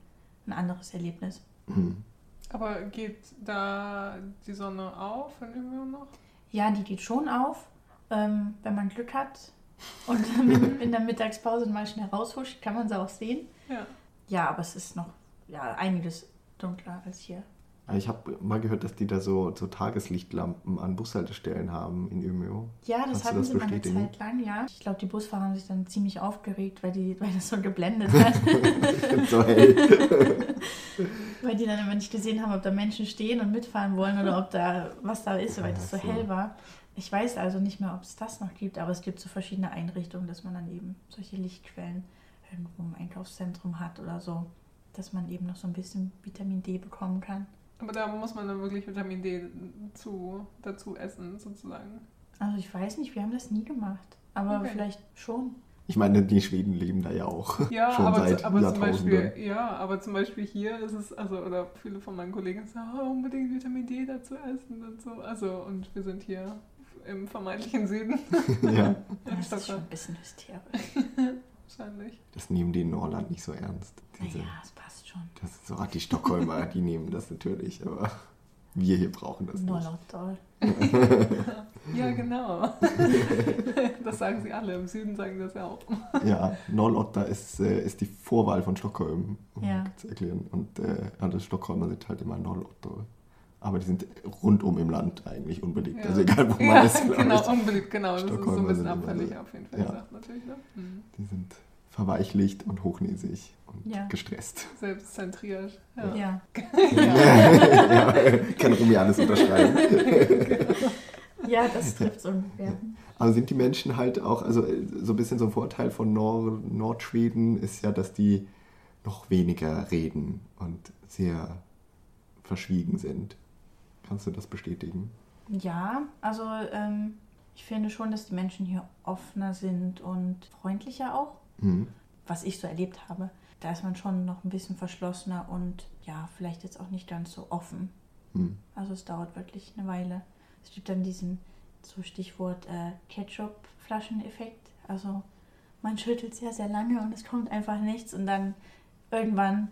ein anderes Erlebnis. Mhm. Aber geht da die Sonne auf in Umeå noch? Ja, die geht schon auf, ähm, wenn man Glück hat. Und in- in der Mittagspause mal schnell raushuscht, kann man sie auch sehen. Ja. Ja, aber es ist noch ja, einiges dunkler als hier. Ich habe mal gehört, dass die da so, so Tageslichtlampen an Bushaltestellen haben in Umeå. Ja, das Kannst hatten das sie mal eine? Zeit lang, ja. Ich glaube, die Busfahrer haben sich dann ziemlich aufgeregt, weil, die, weil das so geblendet hat. so hell. weil die dann immer nicht gesehen haben, ob da Menschen stehen und mitfahren wollen oder ob da was da ist, weil Ah, das so so. hell war. Ich weiß also nicht mehr, ob es das noch gibt, aber es gibt so verschiedene Einrichtungen, dass man dann eben solche Lichtquellen irgendwo im Einkaufszentrum hat oder so, dass man eben noch so ein bisschen Vitamin D bekommen kann. Aber da muss man dann wirklich Vitamin D zu, dazu essen, sozusagen. Also ich weiß nicht, wir haben das nie gemacht, aber Okay. vielleicht schon. Ich meine, die Schweden leben da ja auch. Ja, schon aber, seit zu- aber zum Jahrtausenden. Beispiel, ja, aber zum Beispiel hier ist es, also, oder viele von meinen Kollegen sagen, oh, unbedingt Vitamin D dazu essen und so. Also, und wir sind hier im vermeintlichen Süden. ja, Das ist schon ein bisschen hysterisch. Wahrscheinlich. das nehmen die in Norland nicht so ernst. Diese, Naja, es passt schon. Das ist so, ah, die Stockholmer, die nehmen das natürlich, aber wir hier brauchen das nicht. Nolotol. Ja, genau. das sagen sie alle. Im Süden sagen das ja auch. Ja, Nolotta ist, äh, ist die Vorwahl von Stockholm, um Ja. zu erklären. Und äh, alle Stockholmer sind halt immer Nolotta. Aber die sind rundum im Land eigentlich unbeliebt. Ja. Also egal, wo man Ja, ist, genau, ich. unbeliebt, genau. Das ist so ein bisschen abfällig so- auf jeden Fall ja. gesagt, natürlich. Ne? Mhm. Die sind verweichlicht und hochnäsig und Ja. gestresst. Selbstzentriert. Ja. Ja. ja, kann Rumi alles unterschreiben. ja, das trifft so ungefähr. Aber sind die Menschen halt auch, also äh, so ein bisschen so ein Vorteil von Nor Nordschweden ist ja, dass die noch weniger reden und sehr verschwiegen sind. Kannst du das bestätigen? Ja, also ähm, ich finde schon, dass die Menschen hier offener sind und freundlicher auch, Mhm. was ich so erlebt habe. Da ist man schon noch ein bisschen verschlossener und ja, vielleicht jetzt auch nicht ganz so offen. Mhm. Also es dauert wirklich eine Weile. Es gibt dann diesen, so Stichwort äh, Ketchup-Flaschen-Effekt. Also man schüttelt sehr, sehr lange und es kommt einfach nichts und dann irgendwann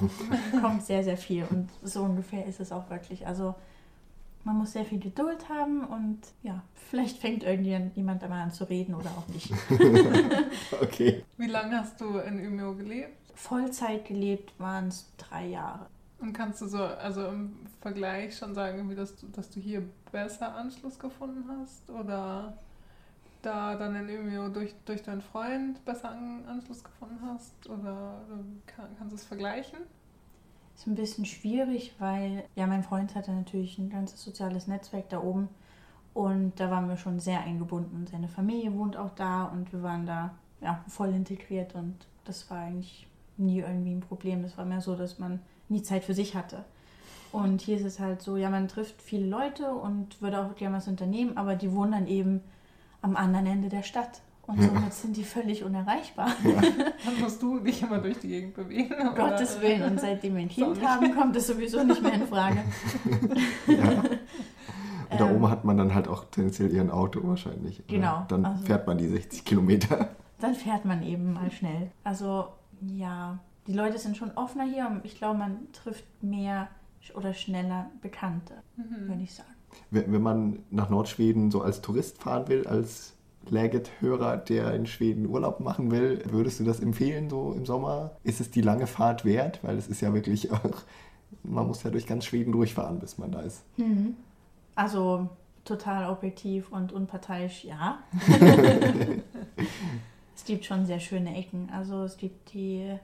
kommt sehr, sehr viel. Und so ungefähr ist es auch wirklich. Also man muss sehr viel Geduld haben und ja, vielleicht fängt irgendjemand einmal an zu reden oder auch nicht. Okay. Wie lange hast du in Umeå gelebt? Vollzeit gelebt waren es drei Jahre. Und kannst du so, also im Vergleich schon sagen, dass, du, dass du hier besser Anschluss gefunden hast? Oder da dann Umeå durch, durch deinen Freund besser An Anschluss gefunden hast? Oder ähm, kann, kannst du es vergleichen? Ist ein bisschen schwierig, weil ja, mein Freund hatte natürlich ein ganzes soziales Netzwerk da oben und da waren wir schon sehr eingebunden. Seine Familie wohnt auch da und wir waren da ja, voll integriert und das war eigentlich nie irgendwie ein Problem. Das war mehr so, dass man nie Zeit für sich hatte. Und hier ist es halt so, ja, man trifft viele Leute und würde auch gerne was unternehmen, aber die wohnen dann eben am anderen Ende der Stadt. Und somit sind die völlig unerreichbar. Dann musst du dich immer durch die Gegend bewegen. Um oder? Gottes Willen. Und seitdem wir ein Kind haben, kommt das sowieso nicht mehr in Frage. Ja. Und da Ähm, oben hat man dann halt auch tendenziell ihren Auto wahrscheinlich. oder? Genau, Dann also- fährt man die 60 Kilometer. Dann fährt man eben mal schnell. Also ja, die Leute sind schon offener hier und ich glaube, man trifft mehr oder schneller Bekannte, Mhm. würde ich sagen. Wenn man nach Nordschweden so als Tourist fahren will, als Läget-Hörer, der in Schweden Urlaub machen will, würdest du das empfehlen so im Sommer? Ist es die lange Fahrt wert? Weil es ist ja wirklich auch, man muss ja durch ganz Schweden durchfahren, bis man da ist. Also total objektiv und unparteiisch, ja. es gibt schon sehr schöne Ecken. Also es gibt die,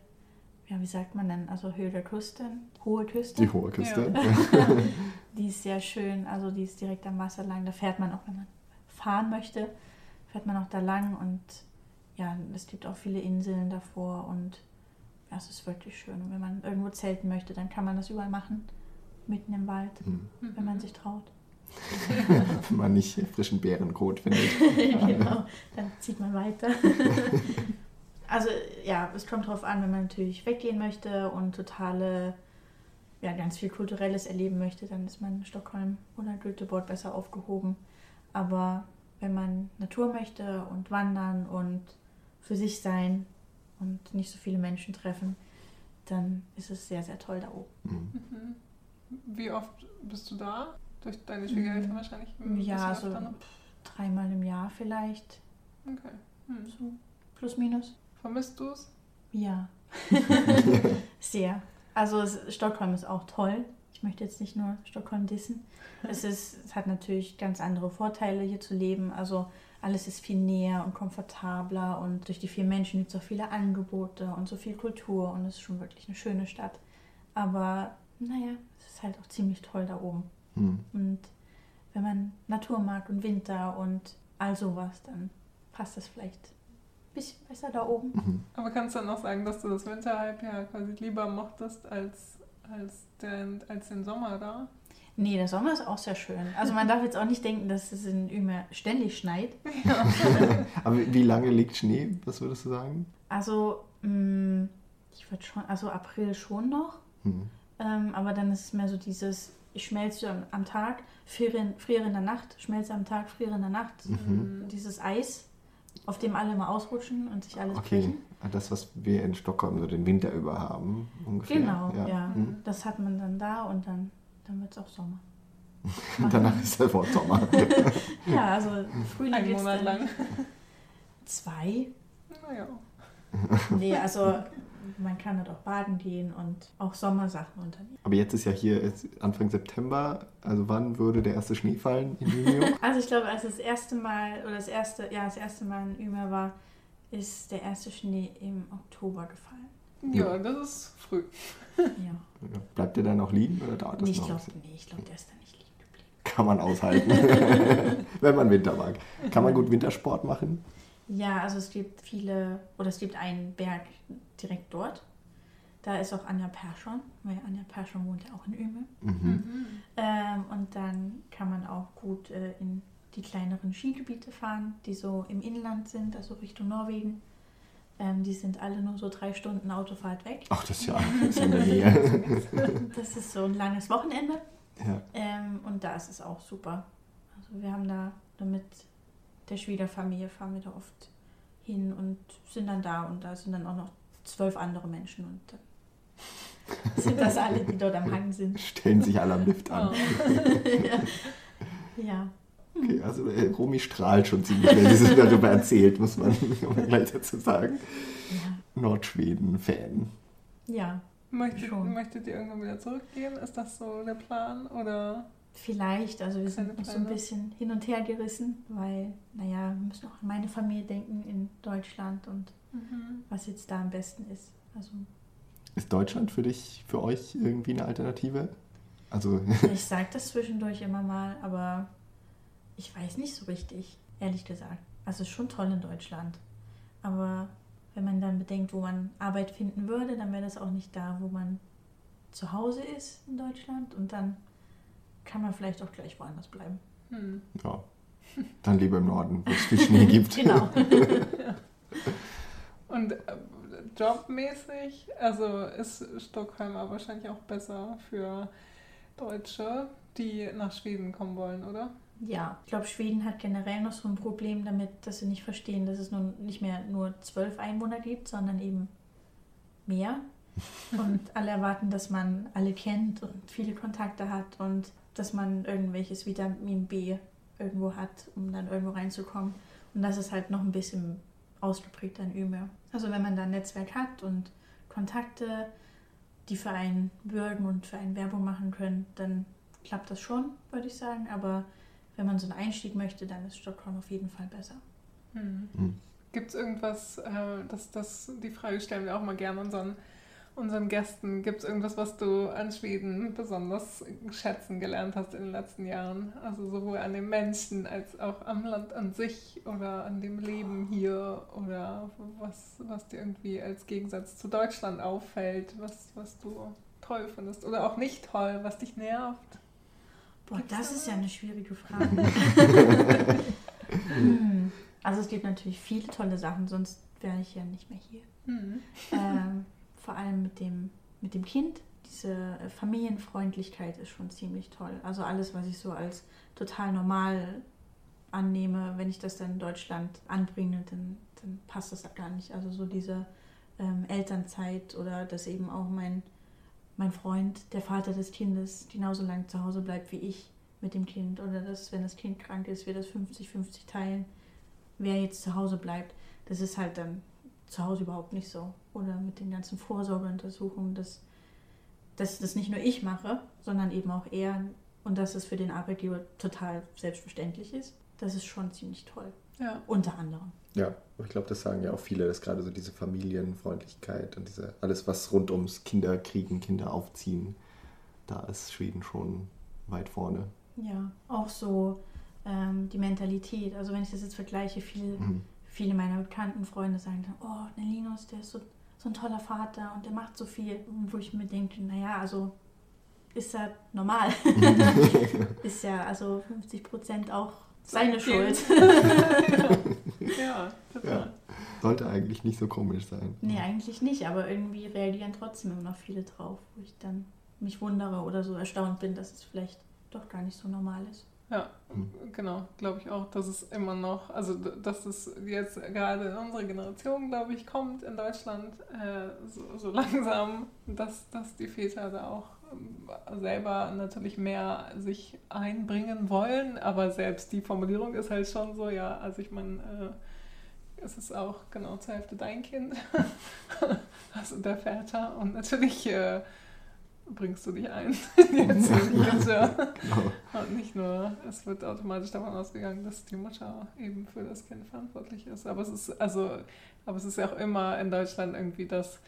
ja, wie sagt man denn, also Höhe der Küste, hohe Küste. Die hohe Küste. Die ist sehr schön, also die ist direkt am Wasser lang. Da fährt man auch, wenn man fahren möchte, fährt man auch da lang und ja, es gibt auch viele Inseln davor und ja, es ist wirklich schön. Und wenn man irgendwo zelten möchte, dann kann man das überall machen, mitten im Wald, Hm. wenn man sich traut. Wenn man nicht frischen Bärenkot findet. genau, dann zieht man weiter. Also ja, es kommt drauf an, wenn man natürlich weggehen möchte und totale, ja, ganz viel Kulturelles erleben möchte, dann ist man in Stockholm oder Göteborg besser aufgehoben. Aber wenn man Natur möchte und wandern und für sich sein und nicht so viele Menschen treffen, dann ist es sehr, sehr toll da oben. Hm. Wie oft bist du da? Durch deine Schwiegereltern wahrscheinlich? Ein Mhm. Ja, so dreimal im Jahr vielleicht, Okay. Hm. so plus minus. Vermisst du es? Ja. Sehr. Also es, Stockholm ist auch toll. Ich möchte jetzt nicht nur Stockholm dissen. Es, ist, es hat natürlich ganz andere Vorteile, hier zu leben. Also alles ist viel näher und komfortabler und durch die vielen Menschen gibt es auch viele Angebote und so viel Kultur und es ist schon wirklich eine schöne Stadt. Aber naja, es ist halt auch ziemlich toll da oben. Hm. Und wenn man Natur mag und Winter und all sowas, dann passt das vielleicht bisschen besser da oben. Mhm. Aber kannst du dann auch sagen, dass du das Winterhalbjahr quasi lieber mochtest als, als, den, als den Sommer da? Nee, der Sommer ist auch sehr schön. Also man darf jetzt auch nicht denken, dass es in Ümer ständig schneit. Aber wie lange liegt Schnee? Was würdest du sagen? Also mh, ich würde schon, also April schon noch. Hm. Ähm, aber dann ist es mehr so dieses, ich schmelze am, am Tag, friere in, friere in der Nacht, schmelze am Tag, friere in der Nacht. Mhm. Dieses Eis, auf dem alle mal ausrutschen und sich alles Okay, brechen. Das, was wir in Stockholm so den Winter über haben, ungefähr. Genau, ja. Mhm. Das hat man dann da und dann, dann wird es auch Sommer. Danach ist der Wort Sommer. Ja, also Frühling geht's Monat dann lang. Zwei. Naja. Nee, also man kann dort auch baden gehen und auch Sommersachen unternehmen. Aber jetzt ist ja hier Anfang September. Also wann würde der erste Schnee fallen in Umeå? Also ich glaube, als das erste Mal, oder das erste, ja, das erste Mal in Ümer war, ist der erste Schnee im Oktober gefallen. Ja, das ist früh. Ja. Bleibt der dann noch liegen oder dauert das Nee, ich noch? nee, ich glaube, der ist da nicht liegen geblieben. Kann man aushalten, wenn man Winter mag. Kann man gut Wintersport machen? Ja, also es gibt viele, oder es gibt einen Berg direkt dort. Da ist auch Anja Perschon, weil Anja Perschon wohnt ja auch in Üme. Mhm. Ähm, und dann kann man auch gut äh, in die kleineren Skigebiete fahren, die so im Inland sind, also Richtung Norwegen. Ähm, die sind alle nur so drei Stunden Autofahrt weg. Ach, das ist ja das ist in der Nähe. Das ist so ein langes Wochenende. ja. Ähm, und da ist es auch super. Also wir haben da mit der Schwiegerfamilie fahren wir da oft hin und sind dann da und da sind dann auch noch zwölf andere Menschen und dann sind das alle, die dort am Hang sind. Stellen sich alle am Lift an. Ja. Okay, also äh, Romy strahlt schon ziemlich, wenn sie darüber erzählt, muss man, muss man gleich dazu sagen. Ja. Nordschweden-Fan. Ja, Möchtet, Schon. möchtet ihr irgendwann wieder zurückgehen? Ist das so der Plan? Oder? Vielleicht. Also wir sind noch so ein bisschen hin und her gerissen, weil, naja, wir müssen auch an meine Familie denken in Deutschland und was jetzt da am besten ist. Also Ist Deutschland für dich, für euch irgendwie eine Alternative? Also, Ich sage das zwischendurch immer mal, aber ich weiß nicht so richtig, ehrlich gesagt. Also es ist schon toll in Deutschland. Aber wenn man dann bedenkt, wo man Arbeit finden würde, dann wäre das auch nicht da, wo man zu Hause ist in Deutschland. Und dann kann man vielleicht auch gleich woanders bleiben. Hm. ja, dann lieber im Norden, wo es viel Schnee gibt. Genau. Und äh, jobmäßig, also ist Stockholm aber wahrscheinlich auch besser für Deutsche, die nach Schweden kommen wollen, oder? Ja, ich glaube, Schweden hat generell noch so ein Problem damit, dass sie nicht verstehen, dass es nun nicht mehr nur zwölf Einwohner gibt, sondern eben mehr. Und alle erwarten, dass man alle kennt und viele Kontakte hat und dass man irgendwelches Vitamin B irgendwo hat, um dann irgendwo reinzukommen. Und das ist halt noch ein bisschen ausgeprägter in Ümer. Also wenn man da ein Netzwerk hat und Kontakte, die für einen würgen und für einen Werbung machen können, dann klappt das schon, würde ich sagen. Aber wenn man so einen Einstieg möchte, dann ist Stockholm auf jeden Fall besser. Hm. Hm. Gibt es irgendwas, äh, das, das, die Frage stellen wir auch mal gerne unseren, unseren Gästen. Gibt es irgendwas, was du an Schweden besonders schätzen gelernt hast in den letzten Jahren? Also sowohl an den Menschen als auch am Land an sich oder an dem Leben hier oder was, was dir irgendwie als Gegensatz zu Deutschland auffällt, was, was du toll findest oder auch nicht toll, was dich nervt? Boah, Gibt's das da ist ja eine schwierige Frage. Hm. also es gibt natürlich viele tolle Sachen, sonst wäre ich ja nicht mehr hier. Hm. Ähm, vor allem mit dem, mit dem Kind. Diese äh, Familienfreundlichkeit ist schon ziemlich toll. Also alles, was ich so als total normal annehme, wenn ich das dann in Deutschland anbringe, dann, dann passt das gar nicht. Also so diese ähm, Elternzeit oder dass eben auch mein, mein Freund, der Vater des Kindes, genauso lang zu Hause bleibt wie ich mit dem Kind. Oder dass, wenn das Kind krank ist, wir das 50-50 teilen, wer jetzt zu Hause bleibt. Das ist halt dann zu Hause überhaupt nicht so. Oder mit den ganzen Vorsorgeuntersuchungen, das, dass das nicht nur ich mache, sondern eben auch er und dass es für den Arbeitgeber total selbstverständlich ist. Das ist schon ziemlich toll. Ja. Unter anderem. Ja, ich glaube, das sagen ja auch viele, dass gerade so diese Familienfreundlichkeit und diese alles, was rund ums Kinderkriegen, Kinder aufziehen, da ist Schweden schon weit vorne. Ja, auch so ähm, die Mentalität. Also wenn ich das jetzt vergleiche, viel, Mhm. Viele meiner bekannten Freunde sagen dann, oh, der Linus, der ist so, so ein toller Vater und der macht so viel. Und wo ich mir denke, naja, also ist ja normal. ist ja also 50 Prozent auch seine Sein Schuld. Ja, total. Ja. Sollte eigentlich nicht so komisch sein. nee, eigentlich nicht, aber irgendwie reagieren trotzdem immer noch viele drauf, wo ich dann mich wundere oder so erstaunt bin, dass es vielleicht doch gar nicht so normal ist. Ja, Mhm. genau, glaube ich auch, dass es immer noch, also dass es jetzt gerade in unserer Generation, glaube ich, kommt in Deutschland äh, so, so langsam, dass, dass die Väter da auch ähm, selber natürlich mehr sich einbringen wollen, aber selbst die Formulierung ist halt schon so, ja, also ich meine, äh, es ist auch genau zur Hälfte dein Kind, also der Väter und natürlich äh, bringst du dich ein jetzt in die Kinder. Genau. Und nicht nur, es wird automatisch davon ausgegangen, dass die Mutter eben für das Kind verantwortlich ist. Aber es ist, also, aber es ist ja auch immer in Deutschland irgendwie, dass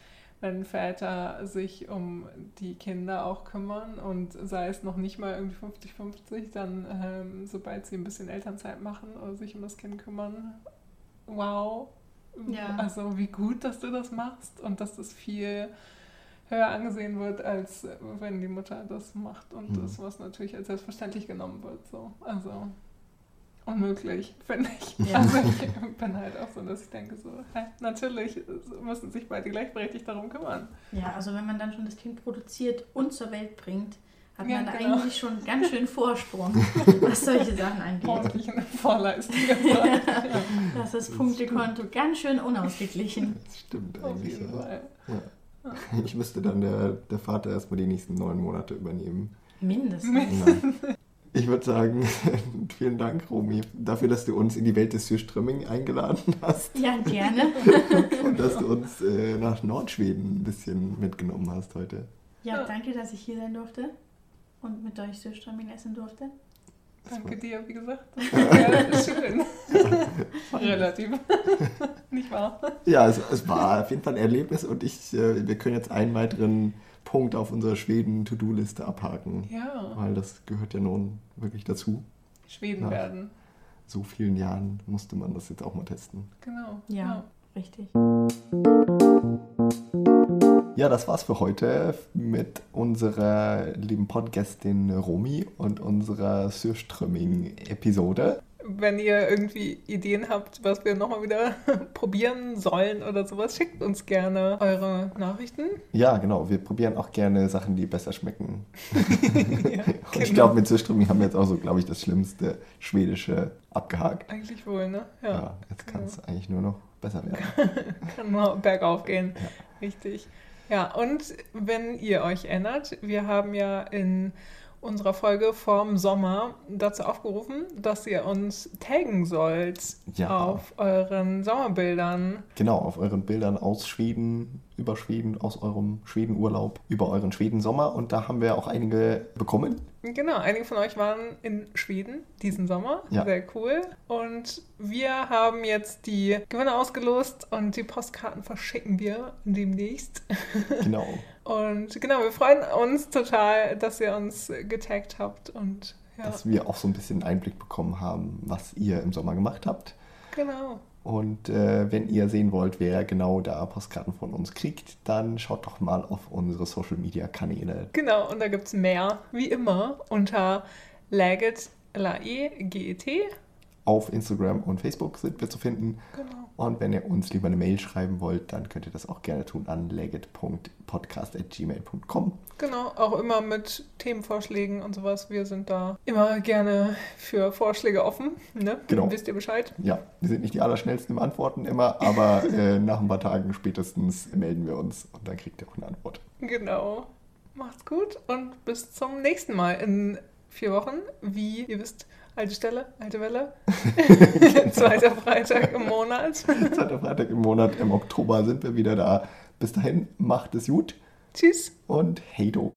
wenn Väter sich um die Kinder auch kümmern und sei es noch nicht mal irgendwie 50-50, dann ähm, sobald sie ein bisschen Elternzeit machen oder sich um das Kind kümmern, wow. Ja. Also wie gut, dass du das machst und dass das viel höher angesehen wird, als äh, wenn die Mutter das macht und Mhm. das, was natürlich als selbstverständlich genommen wird. So. Also unmöglich, finde ich. Ja. Also ich bin halt auch so, dass ich denke, so, hä, natürlich müssen sich beide gleichberechtigt darum kümmern. Ja, also wenn man dann schon das Kind produziert und zur Welt bringt, hat Ja, man genau. eigentlich schon ganz schön Vorsprung, was solche Sachen angeht. Ordentlich eine Vorleistung ja, Das ist das Punktekonto ganz schön unausgeglichen. Das stimmt auf eigentlich. jeden Ja. Fall. Ja. Ich müsste dann der, der Vater erstmal die nächsten neun Monate übernehmen. Mindestens. Ja. Ich würde sagen, vielen Dank, Romy, dafür, dass du uns in die Welt des Surströmming eingeladen hast Ja, gerne. und dass du uns äh, nach Nordschweden ein bisschen mitgenommen hast heute. Ja, danke, dass ich hier sein durfte und mit euch Süßströmming essen durfte. Danke dir, wie gesagt. Das war schön. Relativ. Nicht wahr? Ja, es, es war auf jeden Fall ein Erlebnis und ich, äh, wir können jetzt einen weiteren Punkt auf unserer Schweden-To-Do-Liste abhaken, Ja, weil das gehört ja nun wirklich dazu. Schweden Ja. werden. So vielen Jahren musste man das jetzt auch mal testen. Genau. Ja, richtig. Ja, das war's für heute mit unserer lieben Podcastin Romy und unserer Surströmming-Episode. Wenn ihr irgendwie Ideen habt, was wir nochmal wieder probieren sollen oder sowas, schickt uns gerne eure Nachrichten. Ja, genau, wir probieren auch gerne Sachen, die besser schmecken. ja, ich glaube, mit Surströmming haben wir jetzt auch so, glaube ich, das schlimmste Schwedische abgehakt. Eigentlich wohl, ne? Ja, Ja. jetzt kann es eigentlich nur noch besser werden. Kann nur bergauf gehen. Ja. Richtig. Ja, und wenn ihr euch erinnert, wir haben ja in unserer Folge vorm Sommer dazu aufgerufen, dass ihr uns taggen sollt Ja. auf euren Sommerbildern. Genau, auf euren Bildern aus Schweden, über Schweden, aus eurem Schwedenurlaub, über euren Schwedensommer. Und da haben wir auch einige bekommen. Genau, einige von euch waren in Schweden diesen Sommer. Ja. Sehr cool. Und wir haben jetzt die Gewinner ausgelost und die Postkarten verschicken wir demnächst. Genau. Und genau, wir freuen uns total, dass ihr uns getaggt habt und ja, Dass wir auch so ein bisschen Einblick bekommen haben, was ihr im Sommer gemacht habt. genau. Und äh, wenn ihr sehen wollt, wer genau da Postkarten von uns kriegt, dann schaut doch mal auf unsere Social Media Kanäle. Genau, und da gibt es mehr, wie immer, unter Laget, L-A-E-G-E-T. Auf Instagram und Facebook sind wir zu finden. Genau. Und wenn ihr uns lieber eine Mail schreiben wollt, dann könnt ihr das auch gerne tun an legit.podcast.gmail.com. Genau, auch immer mit Themenvorschlägen und sowas. Wir sind da immer gerne für Vorschläge offen. Ne? Genau. Wisst ihr Bescheid? Ja, wir sind nicht die allerschnellsten im Antworten immer, aber äh, nach ein paar Tagen spätestens melden wir uns und dann kriegt ihr auch eine Antwort. Genau. Macht's gut und bis zum nächsten Mal in vier Wochen. Wie ihr wisst, alte Stelle, alte Welle. Zweiter Freitag im Monat. Zweiter Freitag im Monat, im Oktober sind wir wieder da. Bis dahin, macht es gut. Tschüss. Und Heido.